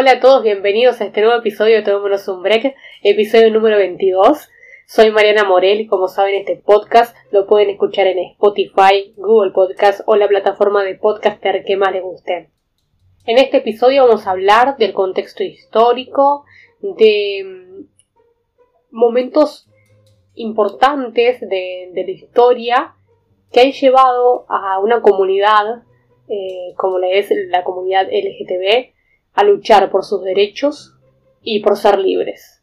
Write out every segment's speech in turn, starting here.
Hola a todos, bienvenidos a este nuevo episodio de Tomémonos un Break, episodio número 22. Soy Mariana Morel como saben este podcast lo pueden escuchar en Spotify, Google Podcast o la plataforma de podcaster que más les guste. En este episodio vamos a hablar del contexto histórico, de mm, momentos importantes de, la historia que han llevado a una comunidad eh, como la es la comunidad LGTB a luchar por sus derechos y por ser libres.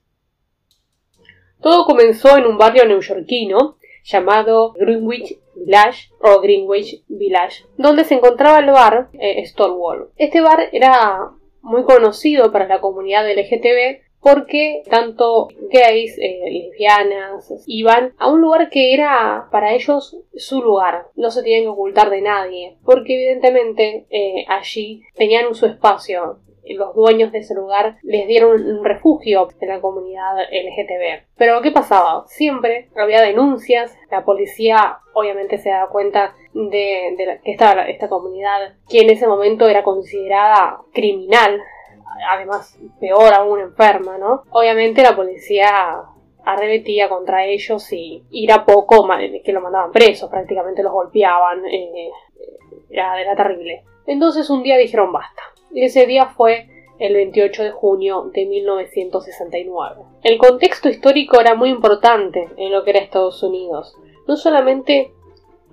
Todo comenzó en un barrio neoyorquino llamado Greenwich Village o Greenwich Village, donde se encontraba el bar eh, Stonewall. Este bar era muy conocido para la comunidad LGTB porque tanto gays, eh, lesbianas, iban a un lugar que era para ellos su lugar, no se tenían que ocultar de nadie, porque evidentemente eh, allí tenían su espacio, los dueños de ese lugar les dieron un refugio en la comunidad LGTB. Pero ¿qué pasaba? Siempre había denuncias, la policía obviamente se daba cuenta de, que estaba esta comunidad, que en ese momento era considerada criminal, además peor aún enferma, ¿no? Obviamente la policía arremetía contra ellos y era poco que lo mandaban presos, prácticamente los golpeaban, eh, era, era terrible. Entonces un día dijeron basta, ese día fue el 28 de junio de 1969. El contexto histórico era muy importante en lo que era Estados Unidos. No solamente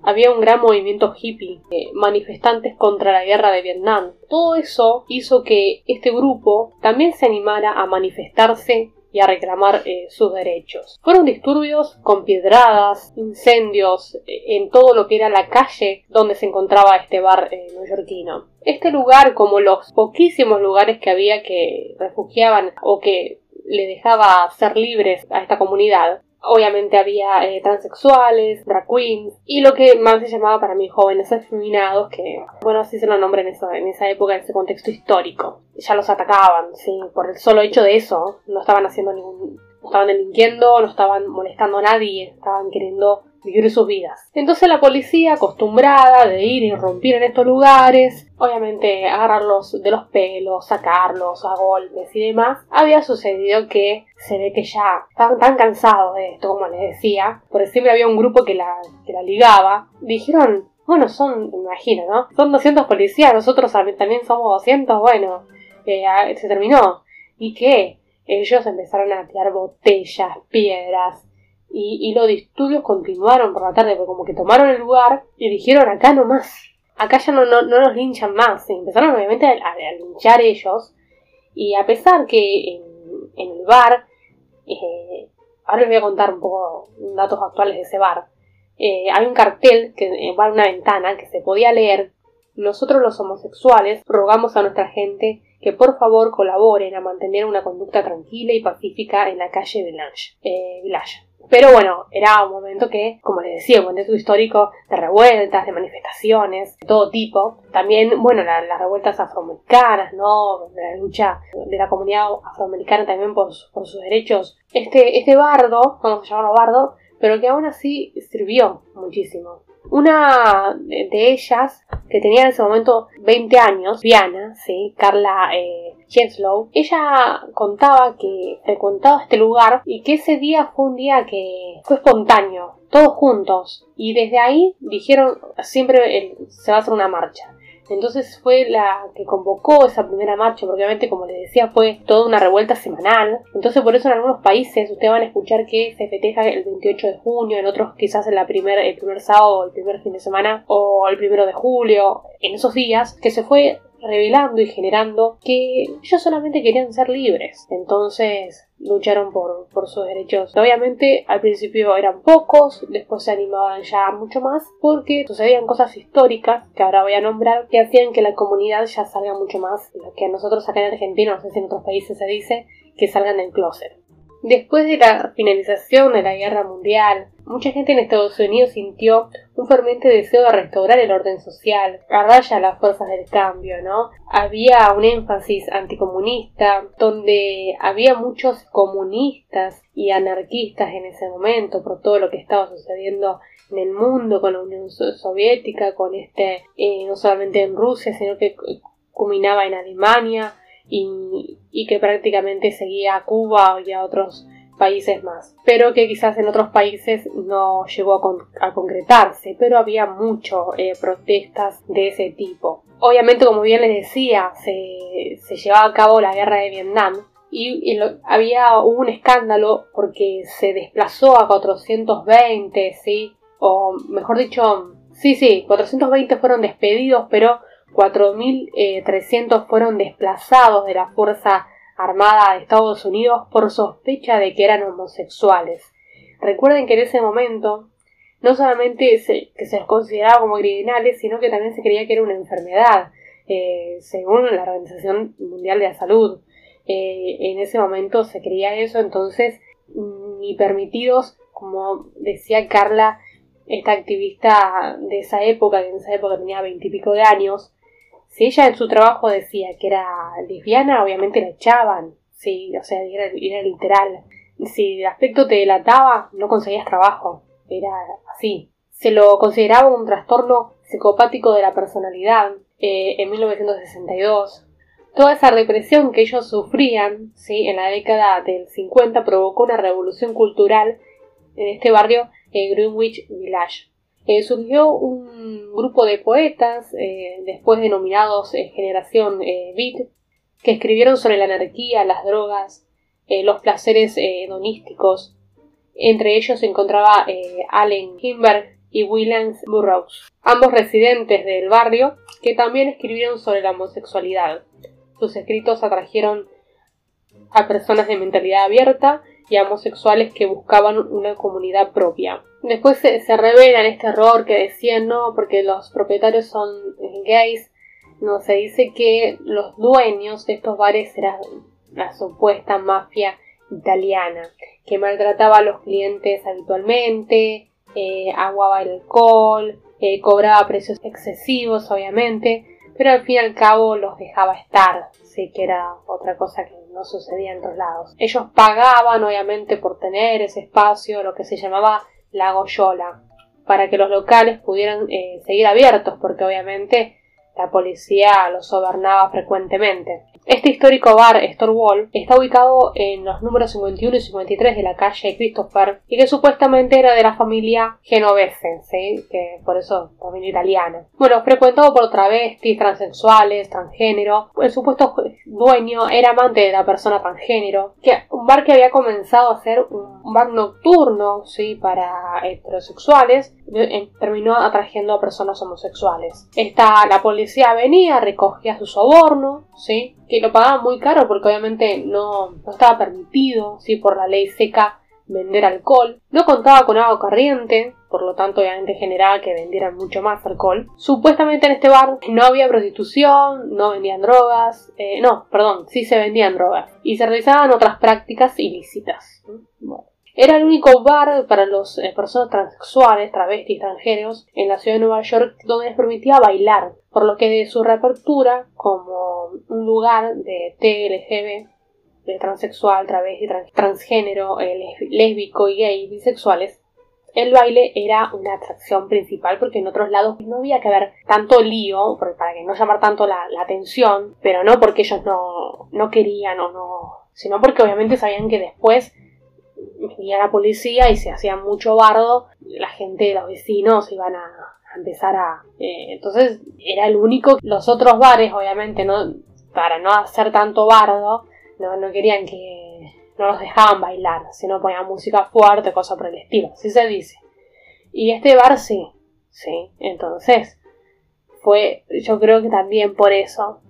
había un gran movimiento hippie, eh, manifestantes contra la guerra de Vietnam. Todo eso hizo que este grupo también se animara a manifestarse y a reclamar eh, sus derechos. Fueron disturbios con piedradas, incendios eh, en todo lo que era la calle donde se encontraba este bar eh, neoyorquino. Este lugar, como los poquísimos lugares que había que refugiaban o que le dejaba ser libres a esta comunidad, Obviamente había eh, transexuales, drag queens y lo que más se llamaba para mí jóvenes afeminados, que bueno, así se lo nombre en esa, en esa época, en ese contexto histórico. Ya los atacaban, sí, por el solo hecho de eso, no estaban haciendo ningún. no estaban delinquiendo, no estaban molestando a nadie, estaban queriendo vivir sus vidas. Entonces la policía, acostumbrada de ir y romper en estos lugares, obviamente agarrarlos de los pelos, sacarlos a golpes y demás, había sucedido que se ve que ya estaban tan cansados de esto, como les decía, porque siempre había un grupo que la, que la ligaba, dijeron, bueno, son, imagino, ¿no? Son 200 policías, nosotros también somos 200, bueno, eh, se terminó. ¿Y qué? Ellos empezaron a tirar botellas, piedras, y, los disturbios continuaron por la tarde, porque como que tomaron el lugar y dijeron acá no más, acá ya no, no, nos linchan más. empezaron obviamente a, linchar ellos. Y a pesar que en, el bar, eh, ahora les voy a contar un poco datos actuales de ese bar, eh, hay un cartel que eh, va a una ventana que se podía leer. Nosotros los homosexuales rogamos a nuestra gente que por favor colaboren a mantener una conducta tranquila y pacífica en la calle Village. Eh, Village. Pero bueno, era un momento que, como les decía, un contexto histórico de revueltas, de manifestaciones, de todo tipo. También, bueno, las revueltas afroamericanas, ¿no? La lucha de la comunidad afroamericana también por, por sus derechos. Este, este bardo, vamos a llamarlo bardo, pero que aún así sirvió muchísimo. Una de ellas, que tenía en ese momento 20 años, Diana, ¿sí? Carla eh, Ella contaba que frecuentaba este lugar y que ese día fue un día que fue espontáneo, todos juntos. Y desde ahí dijeron, siempre se va a hacer una marcha. Entonces fue la que convocó esa primera marcha, porque obviamente, como les decía, fue toda una revuelta semanal. Entonces, por eso en algunos países ustedes van a escuchar que se festeja el 28 de junio, en otros quizás en primer, el primer sábado, el primer fin de semana, o el primero de julio, en esos días, que se fue revelando y generando que ellos solamente querían ser libres. Entonces lucharon por, por sus derechos. Obviamente al principio eran pocos, después se animaban ya mucho más porque sucedían cosas históricas que ahora voy a nombrar que hacían que la comunidad ya salga mucho más, lo que a nosotros acá en Argentina, no sé si en otros países se dice, que salgan del closet. Después de la finalización de la guerra mundial, mucha gente en Estados Unidos sintió un ferviente deseo de restaurar el orden social, a raya las fuerzas del cambio, ¿no? Había un énfasis anticomunista, donde había muchos comunistas y anarquistas en ese momento por todo lo que estaba sucediendo en el mundo con la Unión Soviética, con este, eh, no solamente en Rusia, sino que culminaba en Alemania, y, que prácticamente seguía a Cuba y a otros países más, pero que quizás en otros países no llegó a, concretarse, pero había mucho eh, protestas de ese tipo. Obviamente, como bien les decía, se, llevaba a cabo la guerra de Vietnam y, había un escándalo porque se desplazó a 420, ¿sí? O mejor dicho, sí, sí, 420 fueron despedidos, pero 4.300 fueron desplazados de la fuerza armada de Estados Unidos por sospecha de que eran homosexuales. Recuerden que en ese momento no solamente se, que se los consideraba como criminales, sino que también se creía que era una enfermedad, eh, según la Organización Mundial de la Salud. Eh, en ese momento se creía eso, entonces ni permitidos, como decía Carla, esta activista de esa época, que en esa época tenía veintipico de años, si ella en su trabajo decía que era lesbiana, obviamente la echaban. Sí, o sea, era, literal. Si el aspecto te delataba, no conseguías trabajo. Era así. Se lo consideraba un trastorno psicopático de la personalidad eh, en 1962. Toda esa represión que ellos sufrían ¿sí? en la década del 50 provocó una revolución cultural en este barrio, en Greenwich Village. Eh, surgió un grupo de poetas, eh, después denominados eh, Generación Beat, que escribieron sobre la anarquía, las drogas, los placeres hedonísticos. Entre ellos se encontraba Allen Kimberg y Williams Burroughs, ambos residentes del barrio, que también escribieron sobre la homosexualidad. Sus escritos atrajeron a personas de mentalidad abierta y homosexuales que buscaban una comunidad propia. Después se, se en este error que decían no, porque los propietarios son eh, gays. No, se dice que los dueños de estos bares eran la supuesta mafia italiana, que maltrataba a los clientes habitualmente, eh, aguaba el alcohol, eh, cobraba precios excesivos, obviamente, pero al fin y al cabo los dejaba estar, sí que era otra cosa que no sucedía en otros lados. Ellos pagaban, obviamente, por tener ese espacio, lo que se llamaba la Goyola, para que los locales pudieran eh, seguir abiertos, porque obviamente la policía los gobernaba frecuentemente. Este histórico bar Storewall está ubicado en los números 51 y 53 de la calle Christopher y que supuestamente era de la familia genovese, ¿sí? que por eso familia italiana. Bueno, frecuentado por travestis, transexuales, transgénero. El supuesto dueño era amante de la persona transgénero, que un bar que había comenzado a ser un bar nocturno, sí, para heterosexuales, eh, terminó atrayendo a personas homosexuales. Esta, la policía venía, recogía su soborno, sí, que lo pagaban muy caro porque obviamente no, no estaba permitido, sí, por la ley seca vender alcohol, no contaba con agua corriente, por lo tanto obviamente generaba que vendieran mucho más alcohol. Supuestamente en este bar no había prostitución, no vendían drogas, eh, no, perdón, sí se vendían drogas y se realizaban otras prácticas ilícitas. Era el único bar para las eh, personas transexuales, travestis, extranjeros en la ciudad de Nueva York donde les permitía bailar, por lo que de su reapertura como un lugar de TLGB de transexual, travesti, transgénero, eh, lésbico y gay, bisexuales, el baile era una atracción principal porque en otros lados no había que ver tanto lío para que no llamar tanto la, atención, pero no porque ellos no, no querían o no, sino porque obviamente sabían que después venía la policía y se hacía mucho bardo, la gente, los vecinos iban a, empezar a... Eh, entonces era el único, los otros bares obviamente no, para no hacer tanto bardo, no, no querían que no los dejaban bailar, sino ponían música fuerte, cosa por el estilo, así se dice. Y este bar sí, sí, entonces fue, yo creo que también por eso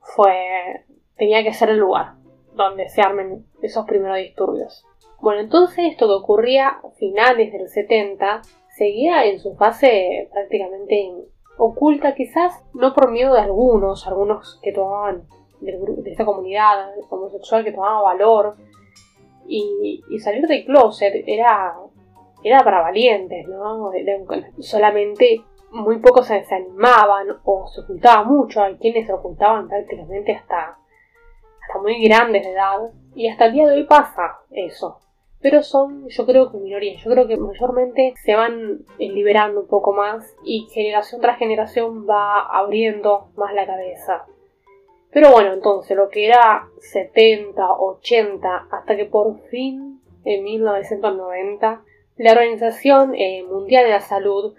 fue, tenía que ser el lugar donde se armen esos primeros disturbios. Bueno, entonces esto que ocurría a finales del 70 seguía en su fase prácticamente oculta, quizás no por miedo de algunos, algunos que tomaban de esta comunidad homosexual que tomaba valor y, salir del closet era, era para valientes, ¿no? solamente muy pocos se, animaban o se ocultaba mucho, hay quienes se ocultaban prácticamente hasta, hasta muy grandes de edad y hasta el día de hoy pasa eso pero son yo creo que minorías, yo creo que mayormente se van eh, liberando un poco más y generación tras generación va abriendo más la cabeza. Pero bueno, entonces lo que era 70, 80, hasta que por fin en 1990 la Organización eh, Mundial de la Salud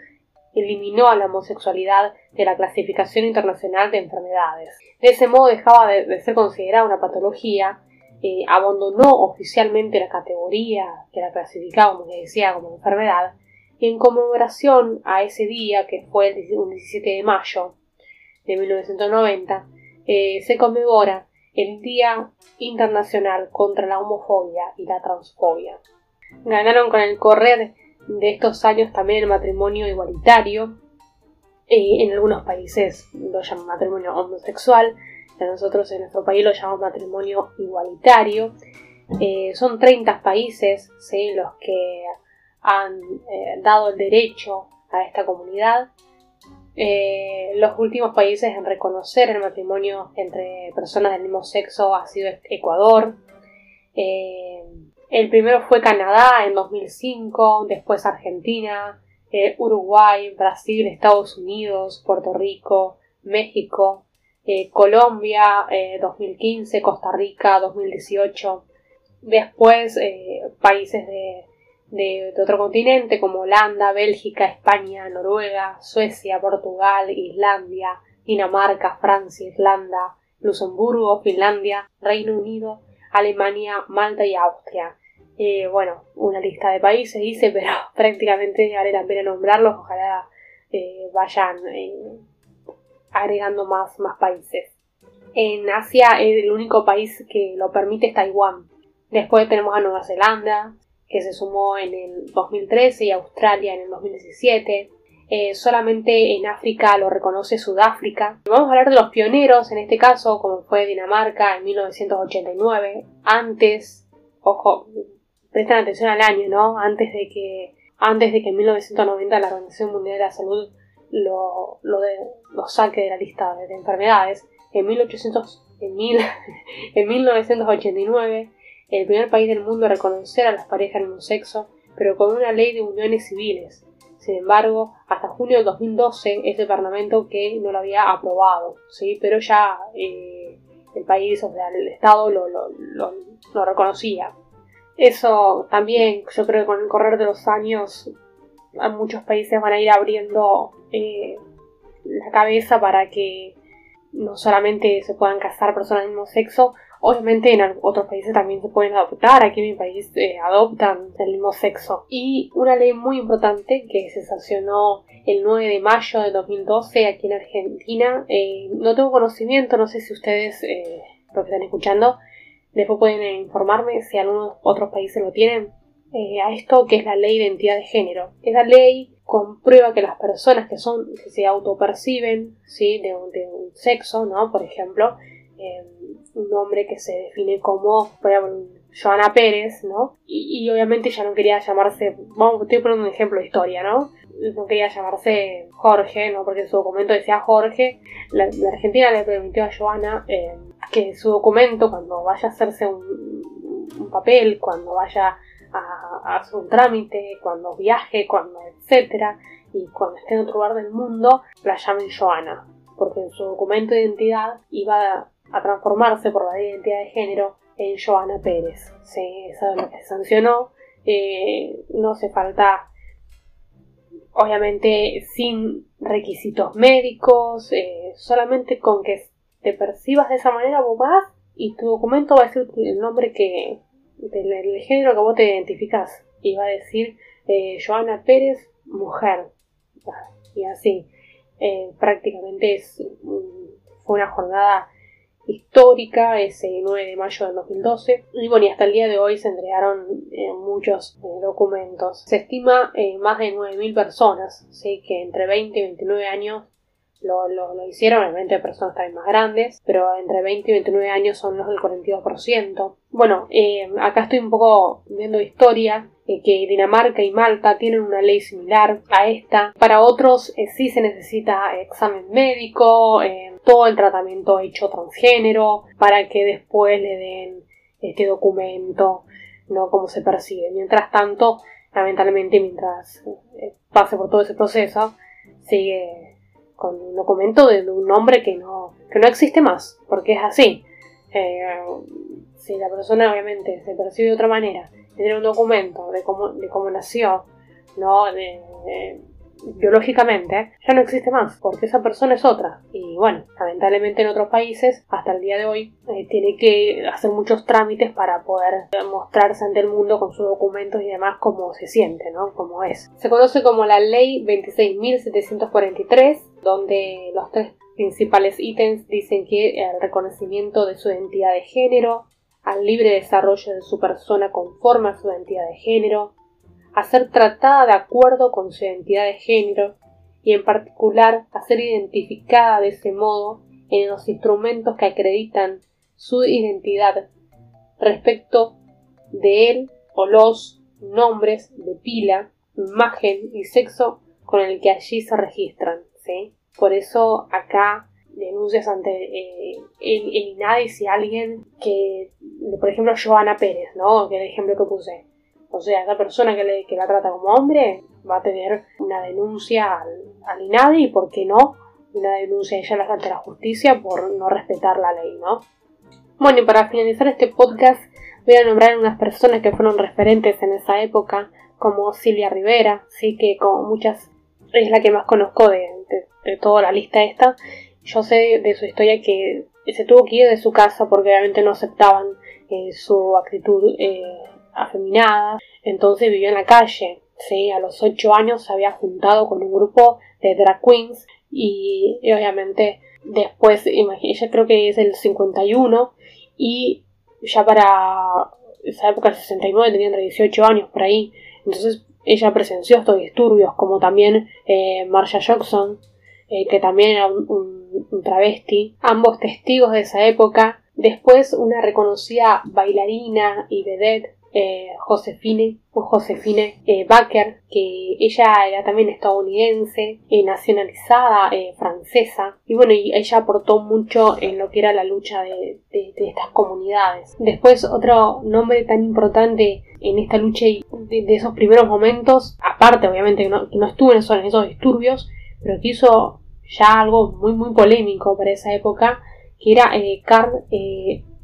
eliminó a la homosexualidad de la clasificación internacional de enfermedades. De ese modo dejaba de, ser considerada una patología, eh, abandonó oficialmente la categoría que la clasificaba, como decía, como enfermedad, y en conmemoración a ese día, que fue el 17 de mayo de 1990, eh, se conmemora el Día Internacional contra la Homofobia y la Transfobia. Ganaron con el correr de estos años también el matrimonio igualitario. Eh, en algunos países lo llaman matrimonio homosexual, nosotros en nuestro país lo llamamos matrimonio igualitario. Eh, son 30 países los que han eh, dado el derecho a esta comunidad. los últimos países en reconocer el matrimonio entre personas del mismo sexo ha sido Ecuador, el primero fue Canadá en 2005, después Argentina, eh, Uruguay, Brasil, Estados Unidos, Puerto Rico, México, eh, Colombia 2015, eh, Costa Rica 2018, después países de, otro continente como Holanda, Bélgica, España, Noruega, Suecia, Portugal, Islandia, Dinamarca, Francia, Irlanda, Luxemburgo, Finlandia, Reino Unido, Alemania, Malta y Austria. Eh, bueno, una lista de países hice, pero prácticamente vale la pena nombrarlos. Ojalá eh, vayan eh, agregando más, más países. En Asia el único país que lo permite es Taiwán. Después tenemos a Nueva Zelanda, que se sumó en el 2013 y Australia en el 2017. solamente en África lo reconoce Sudáfrica. Vamos a hablar de los pioneros, en este caso, como fue Dinamarca en 1989. Antes, ojo, prestan atención al año, ¿no? Antes de que, antes de que en 1990 la Organización Mundial de la Salud lo, de, lo saque de la lista de, enfermedades. En, 1800, en, mil, en 1989, el primer país del mundo a reconocer a las parejas del mismo sexo, pero con una ley de uniones civiles. Sin embargo, hasta junio del 2012 es Parlamento que no lo había aprobado, ¿sí? pero ya eh, el país, o sea, el Estado lo, lo, lo, lo reconocía. Eso también, yo creo que con el correr de los años, a muchos países van a ir abriendo eh, la cabeza para que no solamente se puedan casar personas del mismo sexo, obviamente en otros países también se pueden adoptar, aquí en mi país eh, adoptan del mismo sexo. Y una ley muy importante que se sancionó el 9 de mayo de 2012 aquí en Argentina, eh, no tengo conocimiento, no sé si ustedes lo que están escuchando Después pueden informarme si algunos otros países lo tienen. Eh, a esto que es la ley de identidad de género. Esa ley comprueba que las personas que son que se autoperciben ¿sí? de, un sexo, ¿no? Por ejemplo, eh, un hombre que se define como, por Joana Pérez, ¿no? Y, obviamente ya no quería llamarse, vamos, estoy poniendo un ejemplo de historia, ¿no? No quería llamarse Jorge, ¿no? Porque su documento decía Jorge. La, Argentina le permitió a Joana eh, que su documento, cuando vaya a hacerse un, papel, cuando vaya a, hacer un trámite, cuando viaje, cuando etcétera, y cuando esté en otro lugar del mundo, la llamen Joana, porque en su documento de identidad iba a, transformarse por la identidad de género en Joana Pérez. Sí, eso es lo que se sancionó. Eh, no hace falta, obviamente, sin requisitos médicos, eh, solamente con que te percibas de esa manera, vos vas y tu documento va a decir el nombre que del, género que vos te identificás y va a decir eh, Joana Pérez, mujer. Y así, eh, prácticamente es, fue una jornada histórica ese 9 de mayo del 2012 y bueno y hasta el día de hoy se entregaron eh, muchos documentos se estima más de 9.000 personas ¿sí? que entre 20 y 29 años lo, hicieron, obviamente personas también más grandes, pero entre 20 y 29 años son los del 42%. Bueno, eh, acá estoy un poco viendo historia, eh, que Dinamarca y Malta tienen una ley similar a esta. Para otros eh, sí se necesita examen médico, todo el tratamiento hecho transgénero, para que después le den este documento, ¿no? Como se percibe. Mientras tanto, lamentablemente, mientras pase por todo ese proceso, sigue con un documento de un nombre que no, que no existe más, porque es así. Eh, si la persona obviamente se percibe de otra manera, tiene un documento de cómo, de cómo nació, ¿no? de, biológicamente, ya no existe más, porque esa persona es otra. Y bueno, lamentablemente en otros países, hasta el día de hoy, eh, tiene que hacer muchos trámites para poder mostrarse ante el mundo con sus documentos y demás cómo se siente, ¿no? Cómo es. Se conoce como la Ley 26.743, donde los tres principales ítems dicen que el reconocimiento de su identidad de género, al libre desarrollo de su persona conforme a su identidad de género, a ser tratada de acuerdo con su identidad de género y en particular a ser identificada de ese modo en los instrumentos que acreditan su identidad respecto de él o los nombres de pila, imagen y sexo con el que allí se registran. ¿sí? Por eso acá denuncias ante eh, el, el INADI si alguien que, por ejemplo, Joana Pérez, ¿no? que es el ejemplo que puse, o sea, esa persona que, le, que la trata como hombre va a tener una denuncia al, al INADI y, ¿por qué no? Una denuncia ella ante la justicia por no respetar la ley, ¿no? Bueno, y para finalizar este podcast voy a nombrar unas personas que fueron referentes en esa época, como Silvia Rivera, sí que como muchas es la que más conozco de, de, toda la lista esta. Yo sé de su historia que se tuvo que ir de su casa porque obviamente no aceptaban eh, su actitud eh, afeminada, entonces vivió en la calle. ¿sí? A los 8 años se había juntado con un grupo de drag queens y, obviamente después, ella creo que es el 51 y ya para esa época, el 69, tenía entre 18 años por ahí. Entonces ella presenció estos disturbios, como también eh, Marcia Jackson, eh, que también era un, un, travesti, ambos testigos de esa época. Después una reconocida bailarina y vedette eh, Josefine, Josefine eh, que ella era también estadounidense, eh, nacionalizada eh, francesa, y bueno, y ella aportó mucho en lo que era la lucha de, estas comunidades. Después, otro nombre tan importante en esta lucha de, esos primeros momentos, aparte obviamente que no, estuvo en esos, esos disturbios, pero que hizo ya algo muy muy polémico para esa época, que era Karl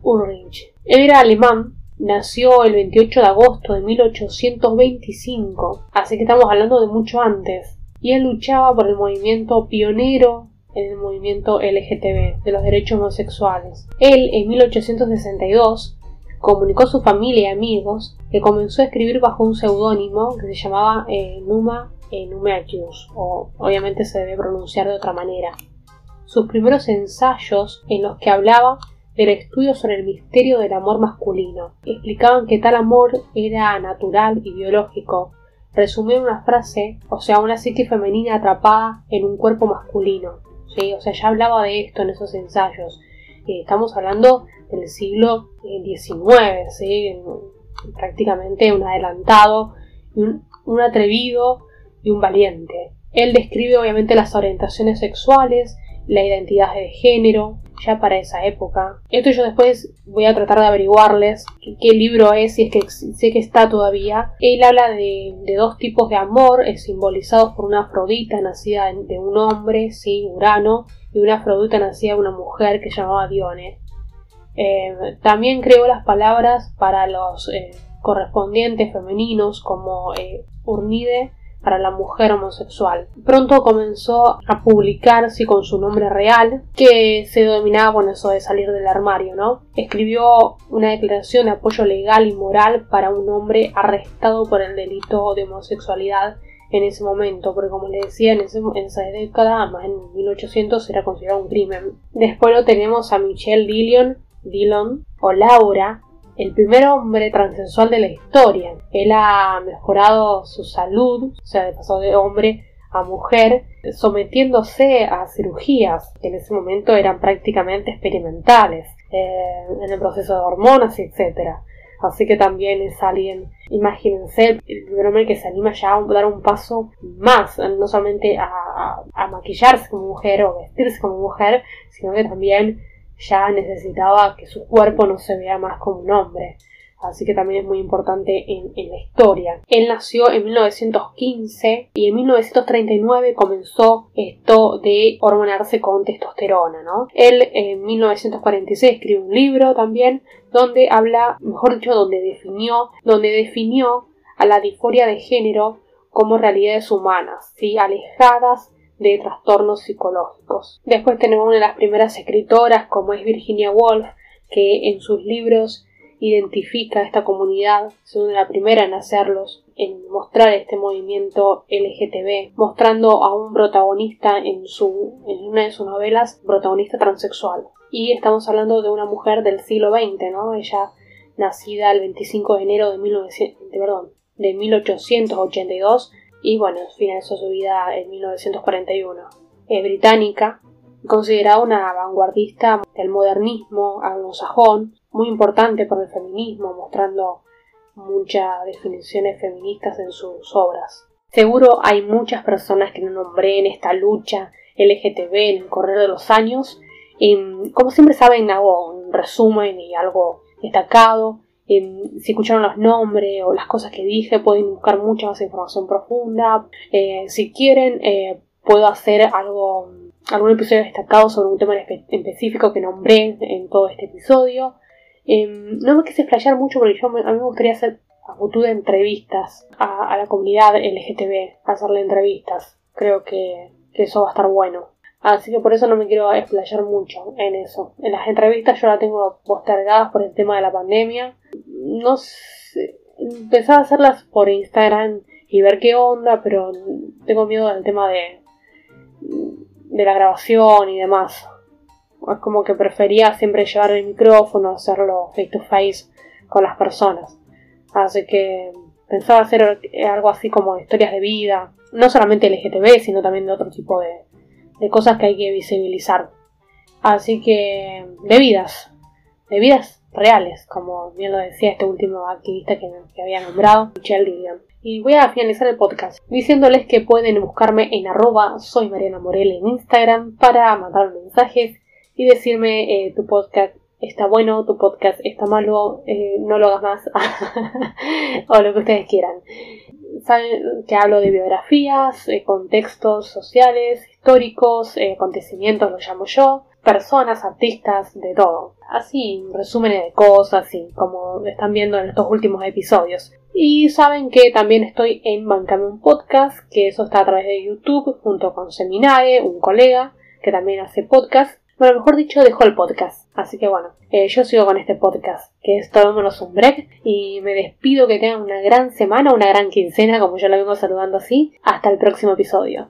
Ulrich. Él era alemán, nació el 28 de agosto de 1825, así que estamos hablando de mucho antes, y él luchaba por el movimiento pionero en el movimiento LGTB, de los derechos homosexuales. Él, en 1862, comunicó a su familia y amigos que comenzó a escribir bajo un seudónimo que se llamaba eh, Numa eh, o obviamente se debe pronunciar de otra manera. Sus primeros ensayos en los que hablaba del estudio sobre el misterio del amor masculino. Explicaban que tal amor era natural y biológico. Resumían una frase, o sea, una psique femenina atrapada en un cuerpo masculino. ¿sí? O sea, ya hablaba de esto en esos ensayos. Eh, estamos hablando del siglo XIX, eh, ¿sí? prácticamente un adelantado, un, un atrevido y un valiente. Él describe obviamente las orientaciones sexuales, la identidad de género, ya para esa época. Esto yo después voy a tratar de averiguarles qué, libro es, si es que sé que está todavía. Él habla de, dos tipos de amor, es simbolizados por una Afrodita nacida de un hombre, sí, Urano, y una Afrodita nacida de una mujer que llamaba Dione. Eh, también creó las palabras para los eh, correspondientes femeninos como eh, Urnide para la mujer homosexual. Pronto comenzó a publicarse con su nombre real, que se dominaba con eso de salir del armario, ¿no? Escribió una declaración de apoyo legal y moral para un hombre arrestado por el delito de homosexualidad en ese momento, porque como le decía, en, esa década, más en 1800, era considerado un crimen. Después lo tenemos a Michelle Dillon, Dillon o Laura, el primer hombre transexual de la historia. Él ha mejorado su salud, o sea, pasó de hombre a mujer, sometiéndose a cirugías que en ese momento eran prácticamente experimentales, eh, en el proceso de hormonas, etc. Así que también es alguien, imagínense, el primer hombre que se anima ya a dar un paso más, no solamente a maquillarse como mujer o vestirse como mujer, sino que también ya necesitaba que su cuerpo no se vea más como un hombre. así que también es muy importante en, la historia. Él nació en 1915 y en 1939 comenzó esto de hormonarse con testosterona, ¿no? Él en 1946 escribe un libro también donde habla, mejor dicho, donde definió, donde definió a la disforia de género como realidades humanas, ¿sí? alejadas de trastornos psicológicos. Después tenemos una de las primeras escritoras como es Virginia Woolf, que en sus libros identifica a esta comunidad, siendo la primera en hacerlos, en mostrar este movimiento LGTB, mostrando a un protagonista en, su, en una de sus novelas, protagonista transexual. Y estamos hablando de una mujer del siglo XX, ¿no? Ella nacida el 25 de enero de, 1900, perdón, de 1882 y bueno, finalizó su vida en 1941. Es británica, considerada una vanguardista del modernismo anglosajón, muy importante por el feminismo, mostrando muchas definiciones feministas en sus obras. Seguro hay muchas personas que no nombré en esta lucha LGTB en el correr de los años. Y, como siempre saben, hago un resumen y algo destacado. Si escucharon los nombres o las cosas que dije, pueden buscar mucha más información profunda. Eh, si quieren, eh, puedo hacer algo, algún episodio destacado sobre un tema específico que nombré en todo este episodio. Em, no me quise explayar mucho porque yo a mí me gustaría hacer a futuro entrevistas a, la comunidad LGTB, hacerle entrevistas. Creo que, eso va a estar bueno. Así que por eso no me quiero explayar mucho en eso. En las entrevistas yo las tengo postergadas por el tema de la pandemia. No sé, pensaba hacerlas por Instagram y ver qué onda, pero tengo miedo del tema de, de la grabación y demás. Es como que prefería siempre llevar el micrófono, hacerlo face to face con las personas. Así que pensaba hacer algo así como historias de vida, no solamente LGTB, sino también de otro tipo de, cosas que hay que visibilizar. Así que de vidas, de vidas reales, como bien lo decía este último activista que, había nombrado, Michelle Dillon. Y voy a finalizar el podcast diciéndoles que pueden buscarme en arroba soy Mariana Morel en Instagram para mandar mensajes y decirme eh, tu podcast está bueno, tu podcast está malo, eh, no lo hagas más o lo que ustedes quieran. Saben que hablo de biografías, eh, contextos sociales, históricos, acontecimientos, lo llamo yo, personas, artistas, de todo. Así, resúmenes de cosas, y como están viendo en estos últimos episodios. Y saben que también estoy en Bancame un Podcast, que eso está a través de YouTube, junto con Seminae, un colega que también hace podcast. Bueno, mejor dicho, dejó el podcast. Así que bueno, eh, yo sigo con este podcast, que es Tomémonos un break. Y me despido que tengan una gran semana, una gran quincena, como yo la vengo saludando así. Hasta el próximo episodio.